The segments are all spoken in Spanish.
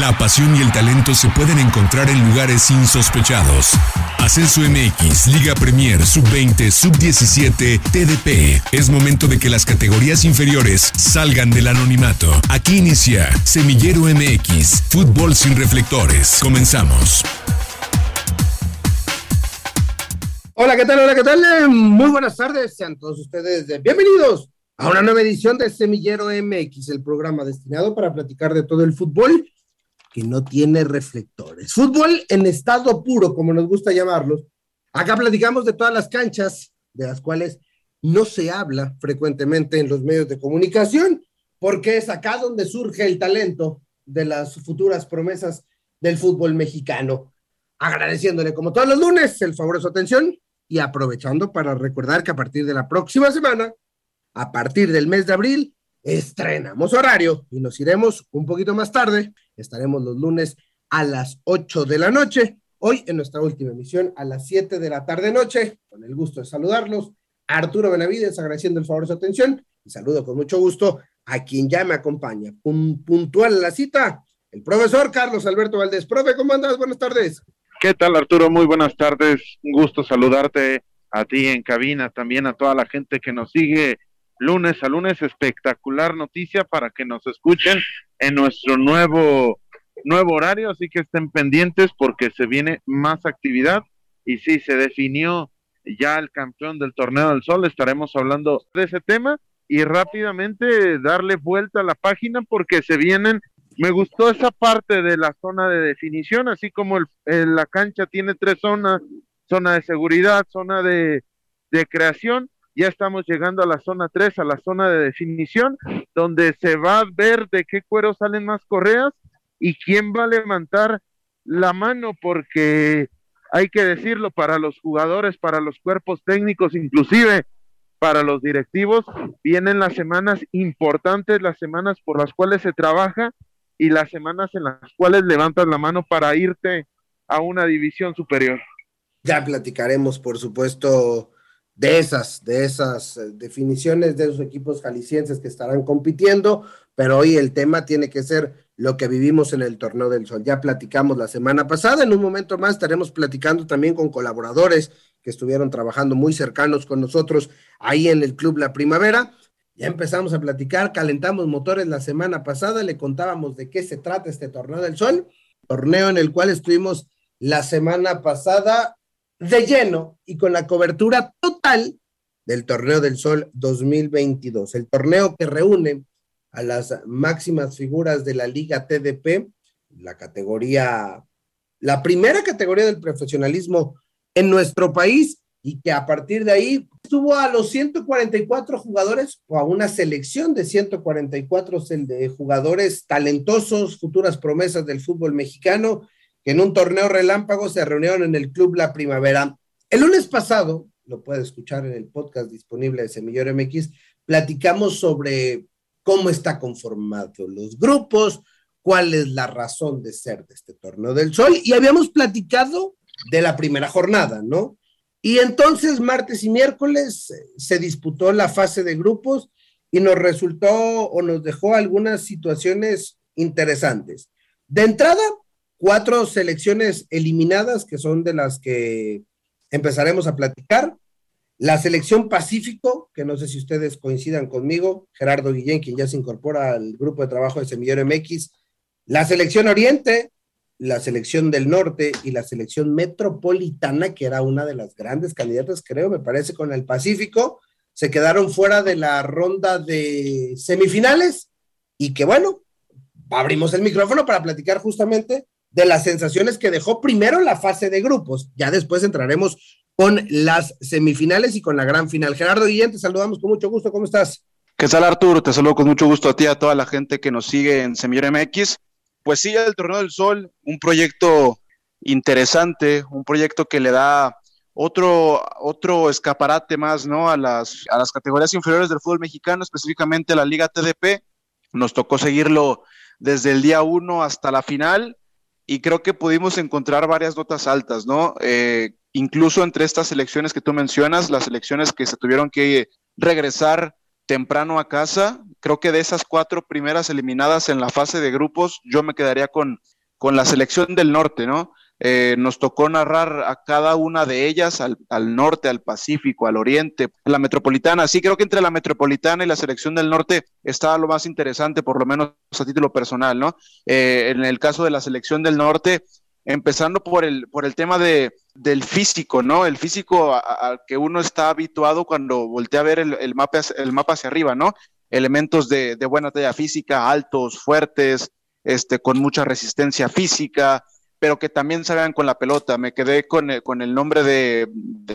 La pasión y el talento se pueden encontrar en lugares insospechados. Ascenso MX, Liga Premier, Sub-20, Sub-17, TDP. Es momento de que las categorías inferiores salgan del anonimato. Aquí inicia Semillero MX, Fútbol sin reflectores. Comenzamos. Hola, ¿qué tal? Hola, ¿qué tal? Muy buenas tardes. Sean todos ustedes bienvenidos a una nueva edición de Semillero MX, el programa destinado para platicar de todo el fútbol que no tiene reflectores. Fútbol en estado puro, como nos gusta llamarlos. Acá platicamos de todas las canchas, de las cuales no se habla frecuentemente en los medios de comunicación, porque es acá donde surge el talento de las futuras promesas del fútbol mexicano. Agradeciéndole como todos los lunes el favor de su atención y aprovechando para recordar que a partir de la próxima semana, a partir del mes de abril, estrenamos horario y nos iremos un poquito más tarde. Estaremos los lunes a las 8 de la noche. Hoy en nuestra última emisión a las 7 de la tarde noche. Con el gusto de saludarlos. Arturo Benavides agradeciendo el favor de su atención y saludo con mucho gusto a quien ya me acompaña. puntual la cita, el profesor Carlos Alberto Valdés. Profe, ¿cómo andas? Buenas tardes. ¿Qué tal Arturo? Muy buenas tardes. Un gusto saludarte a ti en cabina, también a toda la gente que nos sigue lunes a lunes, espectacular noticia para que nos escuchen en nuestro nuevo, nuevo horario, así que estén pendientes porque se viene más actividad. Y sí, se definió ya el campeón del torneo del sol, estaremos hablando de ese tema y rápidamente darle vuelta a la página porque se vienen, me gustó esa parte de la zona de definición, así como el, la cancha tiene tres zonas, zona de seguridad, zona de, de creación, ya estamos llegando a la zona 3, a la zona de definición, donde se va a ver de qué cuero salen más correas y quién va a levantar la mano, porque hay que decirlo, para los jugadores, para los cuerpos técnicos, inclusive para los directivos, vienen las semanas importantes, las semanas por las cuales se trabaja y las semanas en las cuales levantas la mano para irte a una división superior. Ya platicaremos, por supuesto, de esas, de esas eh, definiciones de esos equipos jaliscienses que estarán compitiendo, pero hoy el tema tiene que ser lo que vivimos en el Torneo del Sol. Ya platicamos la semana pasada, en un momento más estaremos platicando también con colaboradores que estuvieron trabajando muy cercanos con nosotros ahí en el Club La Primavera. Ya empezamos a platicar, calentamos motores la semana pasada, le contábamos de qué se trata este Torneo del Sol, torneo en el cual estuvimos la semana pasada de lleno y con la cobertura total del Torneo del Sol 2022, el torneo que reúne a las máximas figuras de la Liga TDP, la categoría, la primera categoría del profesionalismo en nuestro país y que a partir de ahí tuvo a los 144 jugadores o a una selección de 144 de jugadores talentosos, futuras promesas del fútbol mexicano que en un torneo relámpago se reunieron en el Club La Primavera. El lunes pasado, lo puede escuchar en el podcast disponible de Semillero MX, platicamos sobre cómo está conformado los grupos, cuál es la razón de ser de este torneo del sol y habíamos platicado de la primera jornada, ¿no? Y entonces martes y miércoles eh, se disputó la fase de grupos y nos resultó o nos dejó algunas situaciones interesantes. De entrada, cuatro selecciones eliminadas, que son de las que empezaremos a platicar. La selección Pacífico, que no sé si ustedes coincidan conmigo, Gerardo Guillén, quien ya se incorpora al grupo de trabajo de Semillero MX. La selección Oriente, la selección del Norte y la selección Metropolitana, que era una de las grandes candidatas, creo, me parece, con el Pacífico, se quedaron fuera de la ronda de semifinales y que bueno, abrimos el micrófono para platicar justamente de las sensaciones que dejó primero la fase de grupos. Ya después entraremos con las semifinales y con la gran final. Gerardo Guillén, te saludamos con mucho gusto. ¿Cómo estás? ¿Qué tal, Arturo? Te saludo con mucho gusto a ti, a toda la gente que nos sigue en Semillero MX. Pues sí, el Torneo del Sol, un proyecto interesante, un proyecto que le da otro, otro escaparate más, ¿no? A las, a las categorías inferiores del fútbol mexicano, específicamente la Liga TDP. Nos tocó seguirlo desde el día uno hasta la final y creo que pudimos encontrar varias notas altas, ¿no? Eh, incluso entre estas selecciones que tú mencionas, las selecciones que se tuvieron que regresar temprano a casa. Creo que de esas cuatro primeras eliminadas en la fase de grupos, yo me quedaría con, con la selección del norte, ¿no? Eh, nos tocó narrar a cada una de ellas, al, norte, al Pacífico, al oriente, la metropolitana. Sí, creo que entre la metropolitana y la selección del norte estaba lo más interesante, por lo menos a título personal, ¿no? Eh, en el caso de la selección del norte, empezando por el, por el tema de, del físico, ¿no? El físico al que uno está habituado cuando voltea a ver el, mapa, el mapa hacia arriba, ¿no? Elementos de, de buena talla física, altos, fuertes, este, con mucha resistencia física, pero que también salgan con la pelota. Me quedé con, con el nombre de,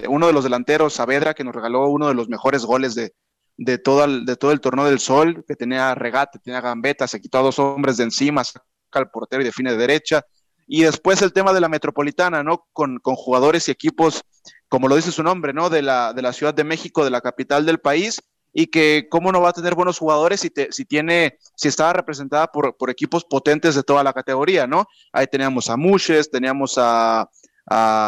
uno de los delanteros, Saavedra, que nos regaló uno de los mejores goles de, de, todo, el, de todo el torneo del sol, que tenía regate, tenía gambeta, se quitó a dos hombres de encima, saca al portero y define de derecha. Y después el tema de la metropolitana, ¿no? Con, con jugadores y equipos, como lo dice su nombre, ¿no? De la, de la Ciudad de México, de la capital del país, y que cómo no va a tener buenos jugadores si, si tiene, si estaba representada por, por, equipos potentes de toda la categoría, ¿no? Ahí teníamos a Muches, teníamos a,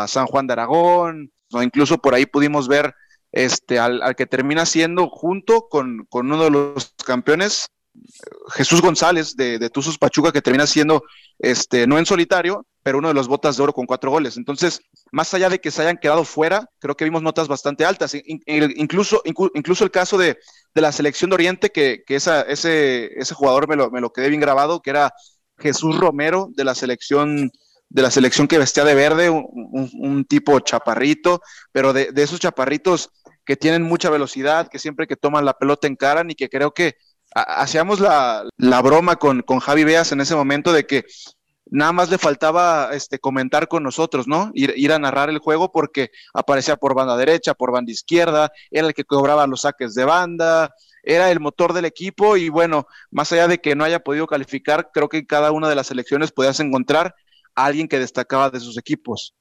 San Juan de Aragón, o incluso por ahí pudimos ver este, al, al que termina siendo junto con, uno de los campeones, Jesús González de, de Tuzos Pachuca, que termina siendo, este, no en solitario, pero uno de los botas de oro con cuatro goles. Entonces, más allá de que se hayan quedado fuera, creo que vimos notas bastante altas. incluso, incluso el caso de, la selección de Oriente, que, esa, ese, ese jugador me lo, me lo quedé bien grabado, que era Jesús Romero de la selección de la selección que vestía de verde, un, tipo chaparrito, pero de, esos chaparritos que tienen mucha velocidad, que siempre que toman la pelota encaran y que creo que hacíamos la, la broma con, con Javi Beas en ese momento de que nada más le faltaba este, comentar con nosotros, ¿no? Ir, a narrar el juego porque aparecía por banda derecha, por banda izquierda, era el que cobraba los saques de banda, era el motor del equipo y bueno, más allá de que no haya podido calificar, creo que en cada una de las selecciones podías encontrar a alguien que destacaba de sus equipos.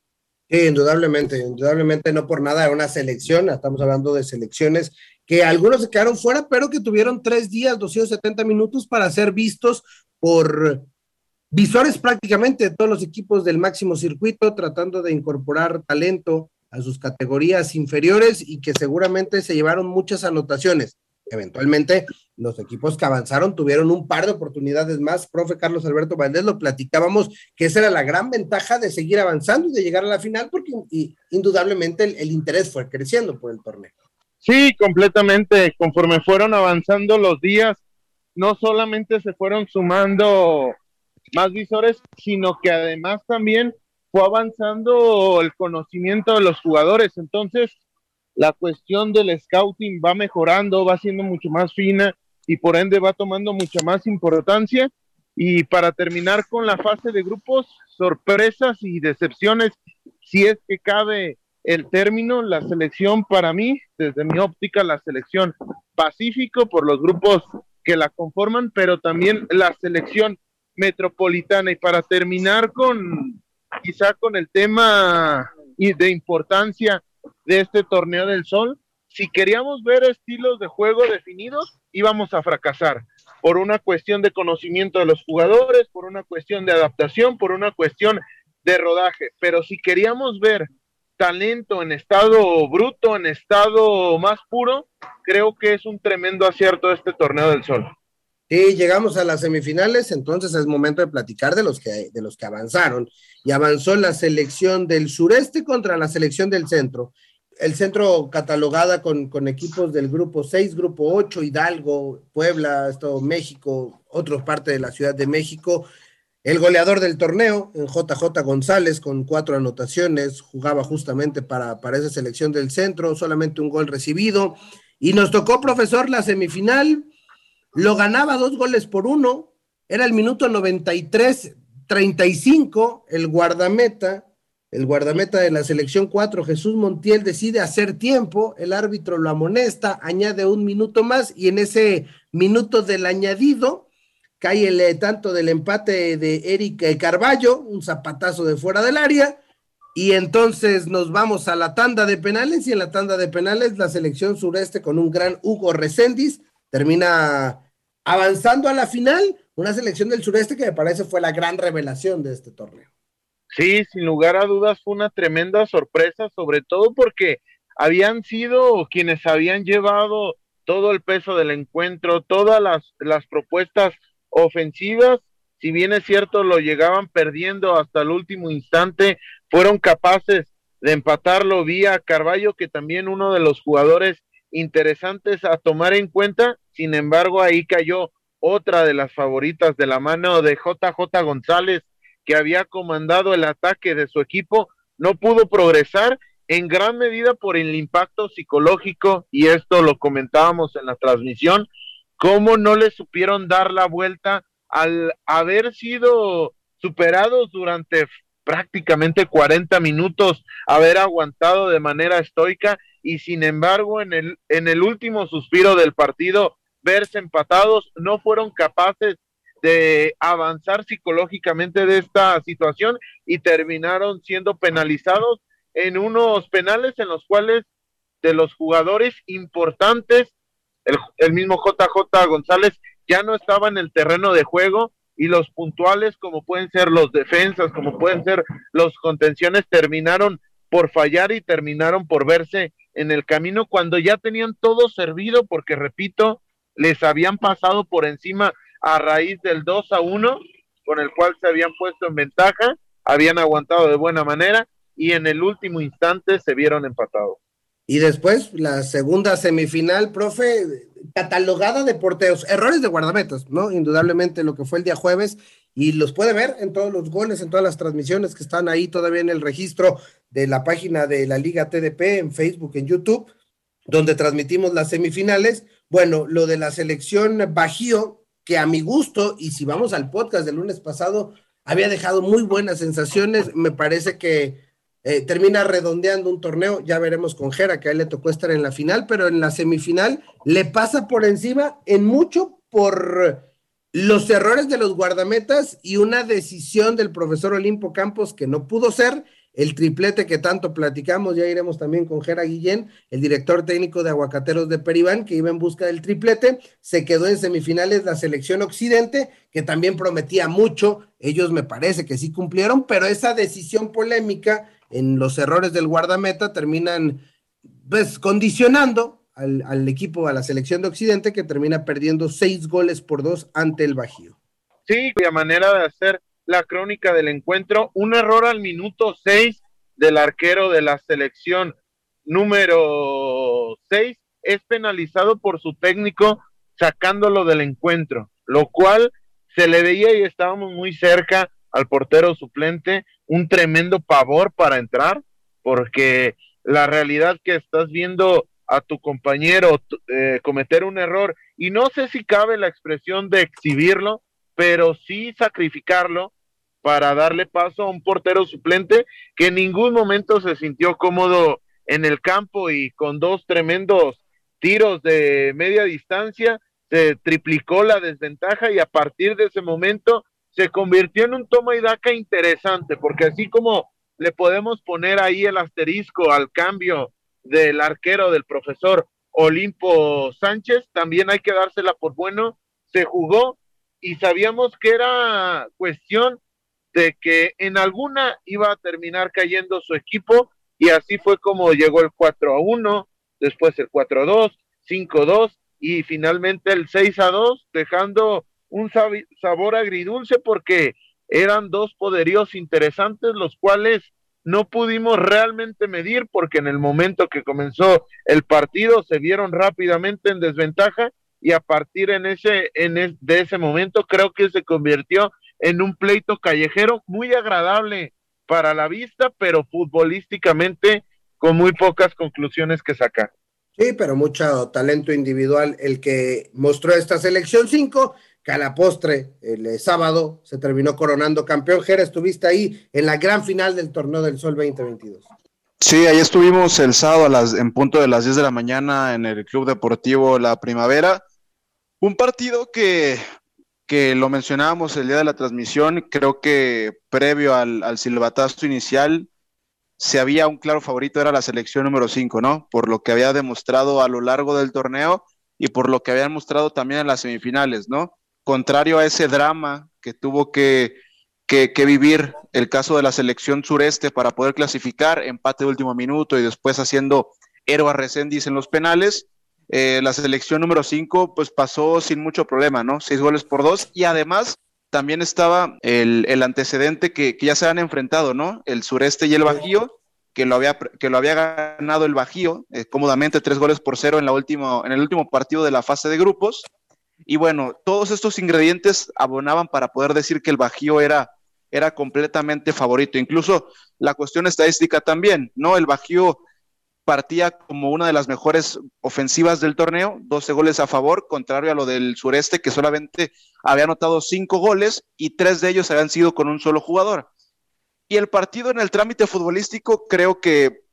Sí, indudablemente, indudablemente no por nada era una selección, estamos hablando de selecciones que algunos se quedaron fuera, pero que tuvieron tres días, 270 minutos para ser vistos por Visuales prácticamente de todos los equipos del máximo circuito, tratando de incorporar talento a sus categorías inferiores y que seguramente se llevaron muchas anotaciones. Eventualmente, los equipos que avanzaron tuvieron un par de oportunidades más. Profe Carlos Alberto Valdés, lo platicábamos, que esa era la gran ventaja de seguir avanzando y de llegar a la final, porque indudablemente el interés fue creciendo por el torneo. Sí, completamente. Conforme fueron avanzando los días, no solamente se fueron sumando más visores, sino que además también fue avanzando el conocimiento de los jugadores. Entonces, la cuestión del scouting va mejorando, va siendo mucho más fina y por ende va tomando mucha más importancia. Y para terminar con la fase de grupos, sorpresas y decepciones, si es que cabe el término, la selección para mí, desde mi óptica, la selección Pacífico por los grupos que la conforman, pero también la selección metropolitana. Y para terminar con quizá con el tema y de importancia de este torneo del sol, si queríamos ver estilos de juego definidos, íbamos a fracasar por una cuestión de conocimiento de los jugadores, por una cuestión de adaptación, por una cuestión de rodaje. Pero si queríamos ver talento en estado bruto, en estado más puro, creo que es un tremendo acierto este torneo del sol. Y llegamos a las semifinales, entonces es momento de platicar de los que, de los que avanzaron. Y avanzó la selección del sureste contra la selección del centro. El centro catalogada con, con equipos del grupo 6, grupo 8, Hidalgo, Puebla, Estado México, otros parte de la Ciudad de México. El goleador del torneo, JJ González, con cuatro anotaciones, jugaba justamente para, para esa selección del centro, solamente un gol recibido. Y nos tocó, profesor, la semifinal lo ganaba dos goles por uno, era el minuto 93, 35, el guardameta, el guardameta de la selección 4, Jesús Montiel, decide hacer tiempo, el árbitro lo amonesta, añade un minuto más y en ese minuto del añadido cae el eh, tanto del empate de Eric Carballo, un zapatazo de fuera del área, y entonces nos vamos a la tanda de penales y en la tanda de penales la selección sureste con un gran Hugo Recendis termina avanzando a la final, una selección del sureste que me parece fue la gran revelación de este torneo. Sí, sin lugar a dudas fue una tremenda sorpresa, sobre todo porque habían sido quienes habían llevado todo el peso del encuentro, todas las, las propuestas ofensivas, si bien es cierto, lo llegaban perdiendo hasta el último instante, fueron capaces de empatarlo vía Carballo, que también uno de los jugadores interesantes a tomar en cuenta, sin embargo, ahí cayó otra de las favoritas de la mano de JJ González, que había comandado el ataque de su equipo, no pudo progresar en gran medida por el impacto psicológico, y esto lo comentábamos en la transmisión, cómo no le supieron dar la vuelta al haber sido superados durante prácticamente 40 minutos, haber aguantado de manera estoica y sin embargo en el, en el último suspiro del partido verse empatados, no fueron capaces de avanzar psicológicamente de esta situación y terminaron siendo penalizados en unos penales en los cuales de los jugadores importantes, el, el mismo JJ González ya no estaba en el terreno de juego y los puntuales como pueden ser los defensas, como pueden ser los contenciones, terminaron por fallar y terminaron por verse en el camino cuando ya tenían todo servido, porque repito, les habían pasado por encima a raíz del 2 a 1, con el cual se habían puesto en ventaja, habían aguantado de buena manera y en el último instante se vieron empatados. Y después la segunda semifinal, profe, catalogada de porteos, errores de guardametas, ¿no? Indudablemente lo que fue el día jueves y los puede ver en todos los goles, en todas las transmisiones que están ahí todavía en el registro de la página de la Liga TDP en Facebook, en YouTube, donde transmitimos las semifinales. Bueno, lo de la selección Bajío, que a mi gusto, y si vamos al podcast del lunes pasado, había dejado muy buenas sensaciones, me parece que eh, termina redondeando un torneo, ya veremos con Jera, que a él le tocó estar en la final, pero en la semifinal le pasa por encima en mucho por los errores de los guardametas y una decisión del profesor Olimpo Campos que no pudo ser el triplete que tanto platicamos, ya iremos también con Jera Guillén, el director técnico de Aguacateros de Peribán, que iba en busca del triplete, se quedó en semifinales la selección occidente, que también prometía mucho, ellos me parece que sí cumplieron, pero esa decisión polémica en los errores del guardameta terminan pues condicionando al, al, equipo, a la selección de Occidente, que termina perdiendo seis goles por dos ante el Bajío. Sí, a manera de hacer la crónica del encuentro, un error al minuto seis del arquero de la selección número seis es penalizado por su técnico sacándolo del encuentro, lo cual se le veía y estábamos muy cerca al portero suplente, un tremendo pavor para entrar, porque la realidad que estás viendo a tu compañero eh, cometer un error, y no sé si cabe la expresión de exhibirlo, pero sí sacrificarlo para darle paso a un portero suplente que en ningún momento se sintió cómodo en el campo y con dos tremendos tiros de media distancia se triplicó la desventaja y a partir de ese momento se convirtió en un toma y daca interesante, porque así como le podemos poner ahí el asterisco al cambio del arquero del profesor Olimpo Sánchez, también hay que dársela por bueno, se jugó y sabíamos que era cuestión de que en alguna iba a terminar cayendo su equipo y así fue como llegó el 4 a 1, después el 4 a 2, 5 a 2 y finalmente el 6 a 2, dejando un sabor agridulce porque eran dos poderíos interesantes, los cuales no pudimos realmente medir porque en el momento que comenzó el partido se vieron rápidamente en desventaja y a partir en ese, en de ese momento creo que se convirtió en un pleito callejero muy agradable para la vista, pero futbolísticamente con muy pocas conclusiones que sacar. Sí, pero mucho talento individual el que mostró esta selección 5 que a la postre, el eh, sábado, se terminó coronando campeón. Jera, estuviste ahí en la gran final del Torneo del Sol 2022. Sí, ahí estuvimos el sábado a las, en punto de las 10 de la mañana en el Club Deportivo La Primavera. Un partido que, que lo mencionábamos el día de la transmisión, creo que previo al, al silbatazo inicial, se había un claro favorito, era la selección número 5, ¿no? Por lo que había demostrado a lo largo del torneo y por lo que habían mostrado también en las semifinales, ¿no? contrario a ese drama que tuvo que, vivir el caso de la selección sureste para poder clasificar, empate de último minuto y después haciendo héroe a en los penales. Eh, la selección número 5 pues pasó sin mucho problema, ¿no? Seis goles por dos y además también estaba el, antecedente que, ya se han enfrentado, ¿no? El sureste y el Bajío, que lo había, que lo había ganado el Bajío eh, cómodamente, tres goles por cero en, la en el último partido de la fase de grupos. Y bueno, todos estos ingredientes abonaban para poder decir que el Bajío era, era completamente favorito. Incluso la cuestión estadística también, ¿no? El Bajío partía como una de las mejores ofensivas del torneo, 12 goles a favor, contrario a lo del sureste, que solamente había anotado cinco goles y tres de ellos habían sido con un solo jugador. Y el partido en el trámite futbolístico creo que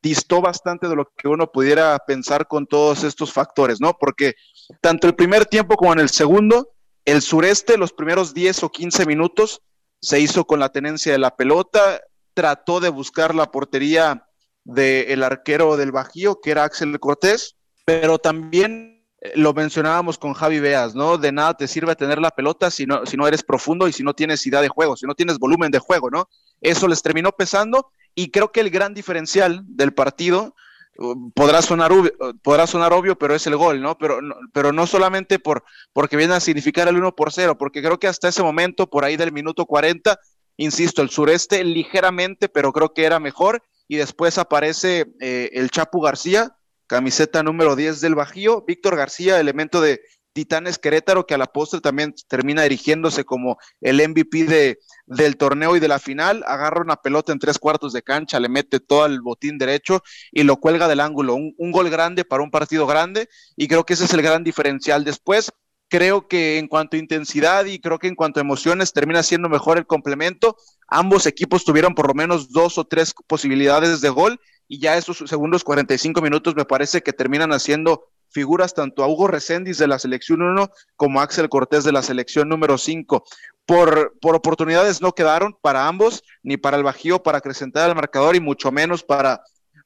distó bastante de lo que uno pudiera pensar con todos estos factores, ¿no? Porque tanto el primer tiempo como en el segundo, el sureste, los primeros 10 o 15 minutos, se hizo con la tenencia de la pelota, trató de buscar la portería del arquero del Bajío, que era Axel Cortés, pero también eh, lo mencionábamos con Javi Beas, ¿no? De nada te sirve tener la pelota si no, si no eres profundo y si no tienes idea de juego, si no tienes volumen de juego, ¿no? Eso les terminó pesando y creo que el gran diferencial del partido uh, podrá sonar, obvio, podrá sonar obvio, pero es el gol, ¿no? Pero, pero no solamente por, porque viene a significar el 1 por 0, porque creo que hasta ese momento, por ahí del minuto 40, insisto, el sureste ligeramente, pero creo que era mejor y después aparece eh, el Chapu García, camiseta número 10 del Bajío, Víctor García, elemento de Titanes Querétaro, que a la postre también termina erigiéndose como el MVP de, del torneo y de la final, agarra una pelota en tres cuartos de cancha, le mete todo el botín derecho y lo cuelga del ángulo. Un, un gol grande para un partido grande y creo que ese es el gran diferencial. Después, creo que en cuanto a intensidad y creo que en cuanto a emociones termina siendo mejor el complemento. Ambos equipos tuvieron por lo menos dos o tres posibilidades de gol y ya esos segundos 45 minutos me parece que terminan haciendo figuras tanto a Hugo Reséndiz de la selección 1 como a Axel Cortés de la selección número 5. Por, por oportunidades no quedaron para ambos, ni para el Bajío para acrecentar el marcador y mucho menos para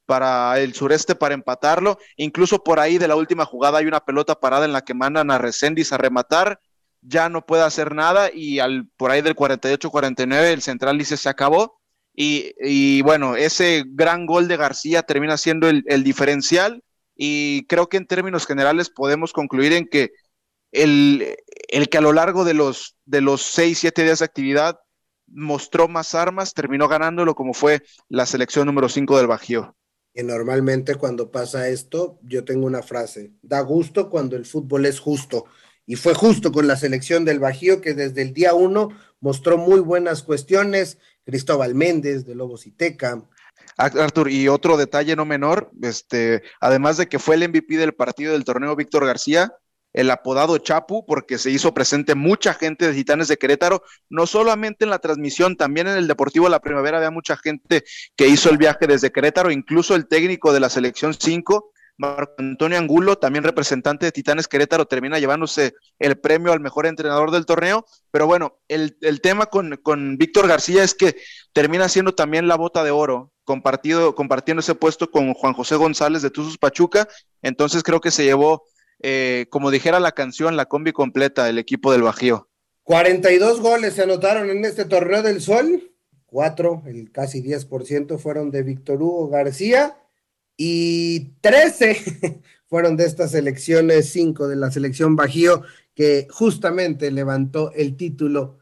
para el sureste para empatarlo. Incluso por ahí de la última jugada hay una pelota parada en la que mandan a Reséndiz a rematar. Ya no puede hacer nada y al, por ahí del 48-49 el central dice se acabó. Y, bueno, ese gran gol de García termina siendo el, diferencial y creo que en términos generales podemos concluir en que el, el que a lo largo de los, de los seis, siete días de actividad mostró más armas, terminó ganándolo como fue la selección número 5 del Bajío. Y normalmente cuando pasa esto, yo tengo una frase, da gusto cuando el fútbol es justo. Y fue justo con la selección del Bajío que desde el día uno mostró muy buenas cuestiones. Cristóbal Méndez de Lobos y Teca. Artur, y otro detalle no menor, este, además de que fue el MVP del partido del torneo Víctor García, el apodado Chapu, porque se hizo presente mucha gente de Titanes de Querétaro, no solamente en la transmisión, también en el Deportivo La Primavera había mucha gente que hizo el viaje desde Querétaro, incluso el técnico de la selección 5, Marco Antonio Angulo, también representante de Titanes Querétaro, termina llevándose el premio al mejor entrenador del torneo. Pero bueno, el, tema con, con, Víctor García es que termina siendo también la bota de oro, compartido, compartiendo ese puesto con Juan José González de Tuzos Pachuca. Entonces creo que se llevó eh, como dijera la canción, la combi completa el equipo del Bajío. 42 goles se anotaron en este torneo del Sol, cuatro, el casi 10% fueron de Víctor Hugo García y 13 fueron de estas selecciones, cinco de la selección Bajío, que justamente levantó el título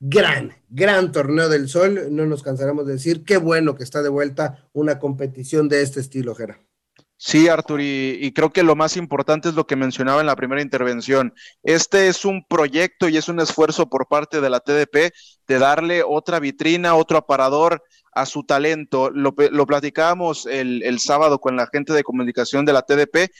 gran, gran torneo del Sol. No nos cansaremos de decir qué bueno que está de vuelta una competición de este estilo, Jera. Sí, Artur, y, creo que lo más importante es lo que mencionaba en la primera intervención. Este es un proyecto y es un esfuerzo por parte de la TDP de darle otra vitrina, otro aparador a su talento. Lo, lo platicábamos el, sábado con la gente de comunicación de la TDP,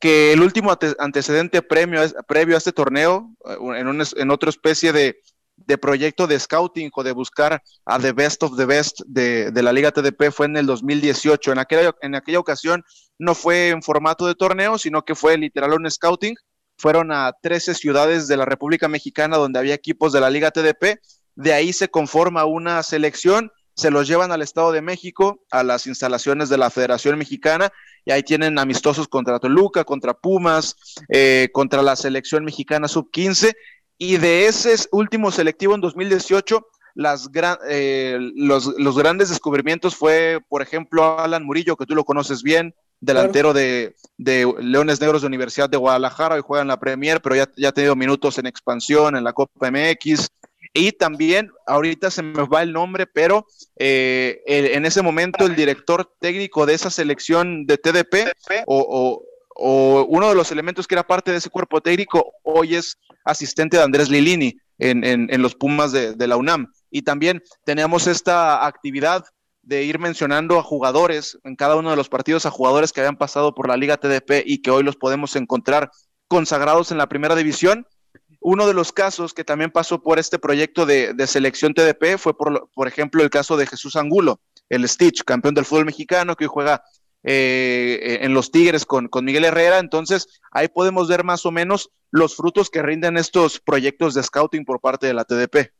que el último antecedente premio, previo a este torneo, eh, en, en otra especie de, de proyecto de scouting o de buscar a the best of the best de, de, la Liga TDP fue en el 2018. En aquella, en aquella ocasión no fue en formato de torneo, sino que fue literal un scouting. Fueron a 13 ciudades de la República Mexicana donde había equipos de la Liga TDP. De ahí se conforma una selección, se los llevan al Estado de México, a las instalaciones de la Federación Mexicana, y ahí tienen amistosos contra Toluca, contra Pumas, eh, contra la selección mexicana sub-15, y de ese último selectivo en 2018, las eh, los, grandes descubrimientos fue, por ejemplo, Alan Murillo, que tú lo conoces bien, delantero de, Leones Negros de Universidad de Guadalajara, hoy juega en la Premier, pero ya, ya ha tenido minutos en expansión, en la Copa MX, y también, ahorita se me va el nombre, pero eh, en ese momento el director técnico de esa selección de TDP o, uno de los elementos que era parte de ese cuerpo técnico, hoy es asistente de Andrés Lilini en, los Pumas de, de, la UNAM. Y también tenemos esta actividad de ir mencionando a jugadores en cada uno de los partidos, a jugadores que habían pasado por la Liga TDP y que hoy los podemos encontrar consagrados en la primera división uno de los casos que también pasó por este proyecto de, selección TDP fue, por, por, ejemplo, el caso de Jesús Angulo, el Stitch, campeón del fútbol mexicano, que hoy juega eh, en los Tigres con, Miguel Herrera. Entonces, ahí podemos ver más o menos los frutos que rinden estos proyectos de scouting por parte de la TDP.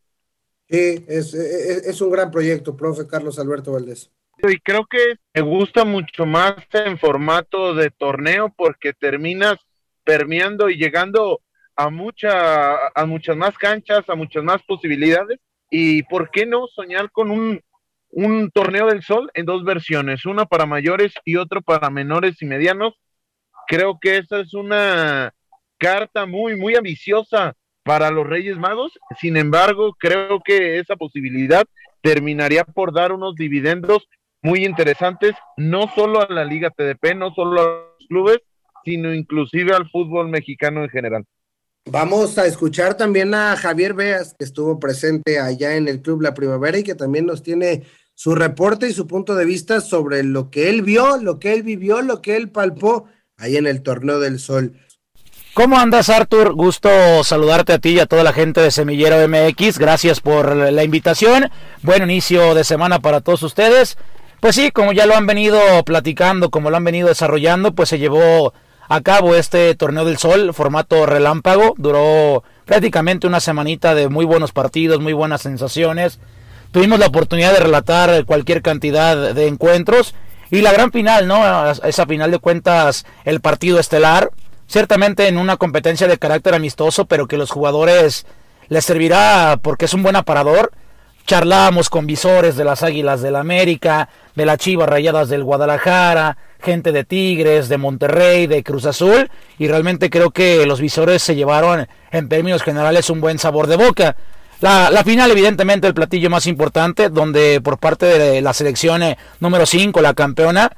Sí, es, es un gran proyecto, profe Carlos Alberto Valdés. Y creo que me gusta mucho más en formato de torneo porque terminas permeando y llegando a, mucha, a muchas más canchas, a muchas más posibilidades. Y por qué no soñar con un, un torneo del sol en dos versiones, una para mayores y otro para menores y medianos. Creo que esa es una carta muy, muy ambiciosa para los Reyes Magos. Sin embargo, creo que esa posibilidad terminaría por dar unos dividendos muy interesantes, no solo a la Liga TDP, no solo a los clubes, sino inclusive al fútbol mexicano en general. Vamos a escuchar también a Javier Beas, que estuvo presente allá en el Club La Primavera y que también nos tiene su reporte y su punto de vista sobre lo que él vio, lo que él vivió, lo que él palpó ahí en el Torneo del Sol. ¿Cómo andas, Artur? Gusto saludarte a ti y a toda la gente de Semillero MX. Gracias por la invitación. Buen inicio de semana para todos ustedes. Pues sí, como ya lo han venido platicando, como lo han venido desarrollando, pues se llevó a cabo este torneo del sol, formato relámpago. Duró prácticamente una semanita de muy buenos partidos, muy buenas sensaciones. Tuvimos la oportunidad de relatar cualquier cantidad de encuentros. Y la gran final, ¿no? Esa final de cuentas, el partido estelar. Ciertamente en una competencia de carácter amistoso, pero que los jugadores les servirá porque es un buen aparador charlamos con visores de las Águilas del América, de las Chivas Rayadas del Guadalajara, gente de Tigres, de Monterrey, de Cruz Azul, y realmente creo que los visores se llevaron en términos generales un buen sabor de boca. La, final, evidentemente, el platillo más importante, donde por parte de la selección eh, número 5, la campeona,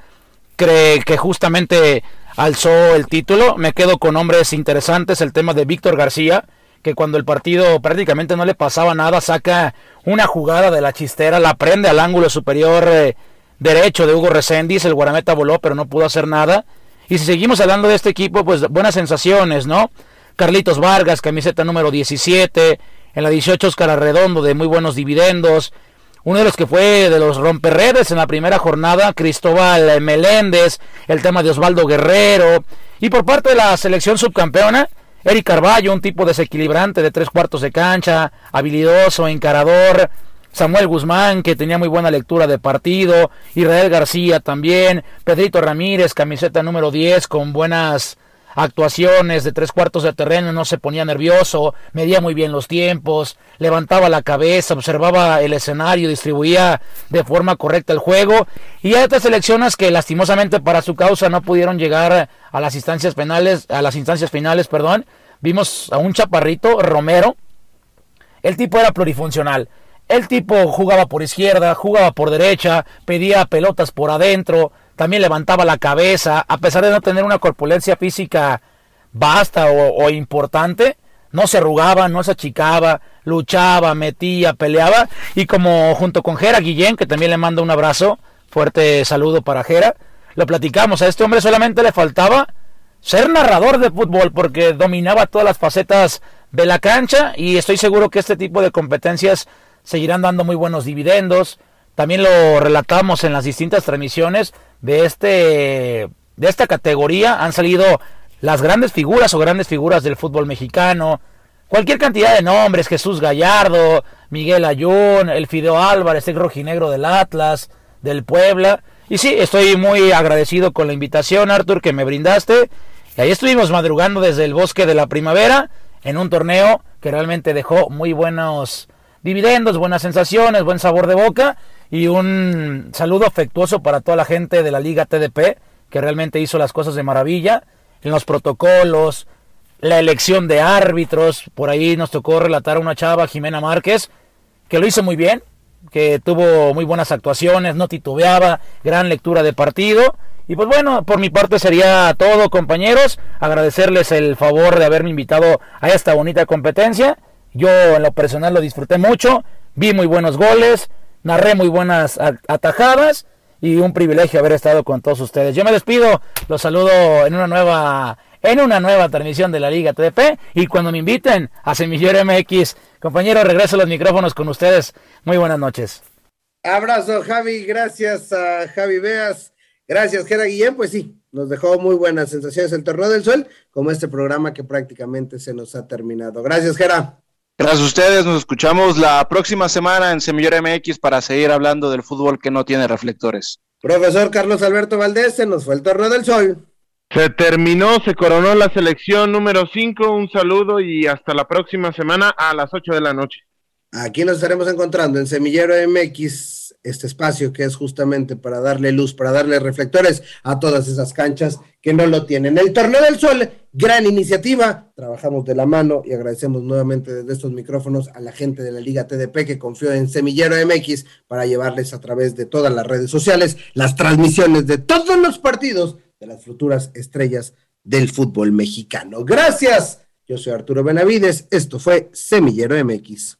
cree que justamente alzó el título. Me quedo con nombres interesantes, el tema de Víctor García, que cuando el partido prácticamente no le pasaba nada, saca una jugada de la chistera, la prende al ángulo superior eh, derecho de Hugo Reséndiz, el guarameta voló, pero no pudo hacer nada. Y si seguimos hablando de este equipo, pues buenas sensaciones, ¿no? Carlitos Vargas, camiseta número 17, en la 18 Oscar Arredondo, de muy buenos dividendos. Uno de los que fue de los romperredes en la primera jornada, Cristóbal Meléndez, el tema de Osvaldo Guerrero. Y por parte de la selección subcampeona, Eric Carballo, un tipo desequilibrante de tres cuartos de cancha, habilidoso, encarador. Samuel Guzmán, que tenía muy buena lectura de partido. Israel García también. Pedrito Ramírez, camiseta número 10, con buenas actuaciones de tres cuartos de terreno, no se ponía nervioso, medía muy bien los tiempos, levantaba la cabeza, observaba el escenario, distribuía de forma correcta el juego. Y hay otras selecciones que lastimosamente para su causa no pudieron llegar a las instancias penales, a las instancias finales, perdón. Vimos a un chaparrito, Romero. El tipo era plurifuncional. El tipo jugaba por izquierda, jugaba por derecha, pedía pelotas por adentro, también levantaba la cabeza, a pesar de no tener una corpulencia física vasta o, importante, no se arrugaba, no se achicaba, luchaba, metía, peleaba, y como junto con Jera Guillén, que también le manda un abrazo, fuerte saludo para Jera, lo platicamos, a este hombre solamente le faltaba ser narrador de fútbol, porque dominaba todas las facetas de la cancha, y estoy seguro que este tipo de competencias seguirán dando muy buenos dividendos, también lo relatamos en las distintas transmisiones de este de esta categoría han salido las grandes figuras o grandes figuras del fútbol mexicano, cualquier cantidad de nombres, Jesús Gallardo, Miguel Ayun, el Fideo Álvarez, el rojinegro del Atlas, del Puebla. Y sí, estoy muy agradecido con la invitación, Artur, que me brindaste. Y ahí estuvimos madrugando desde el bosque de la primavera en un torneo que realmente dejó muy buenos dividendos, buenas sensaciones, buen sabor de boca y un saludo afectuoso para toda la gente de la Liga TDP que realmente hizo las cosas de maravilla en los protocolos, la elección de árbitros, por ahí nos tocó relatar a una chava, Jimena Márquez, que lo hizo muy bien, que tuvo muy buenas actuaciones, no titubeaba, gran lectura de partido. Y pues bueno, por mi parte sería todo, compañeros. Agradecerles el favor de haberme invitado a esta bonita competencia. Yo en lo personal lo disfruté mucho, vi muy buenos goles, narré muy buenas atajadas y un privilegio haber estado con todos ustedes. Yo me despido, los saludo en una nueva en una nueva transmisión de la Liga TDP y cuando me inviten a Semillero MX. Compañero, regreso los micrófonos con ustedes. Muy buenas noches. Abrazo, Javi. Gracias a Javi Beas. Gracias, Gera Guillén. Pues sí, nos dejó muy buenas sensaciones el Torneo del Sol, como este programa que prácticamente se nos ha terminado. Gracias, Gera. Gracias a ustedes, nos escuchamos la próxima semana en Semillero MX para seguir hablando del fútbol que no tiene reflectores. Profesor Carlos Alberto Valdés, se nos fue el Torneo del Sol. Se terminó, se coronó la selección número 5. Un saludo y hasta la próxima semana a las 8 de la noche. Aquí nos estaremos encontrando en Semillero MX, este espacio que es justamente para darle luz, para darle reflectores a todas esas canchas que no lo tienen. El Torneo del Sol, gran iniciativa, trabajamos de la mano y agradecemos nuevamente desde estos micrófonos a la gente de la Liga TDP que confió en Semillero MX para llevarles a través de todas las redes sociales las transmisiones de todos los partidos de las futuras estrellas del fútbol mexicano. Gracias. Yo soy Arturo Benavides. Esto fue Semillero MX.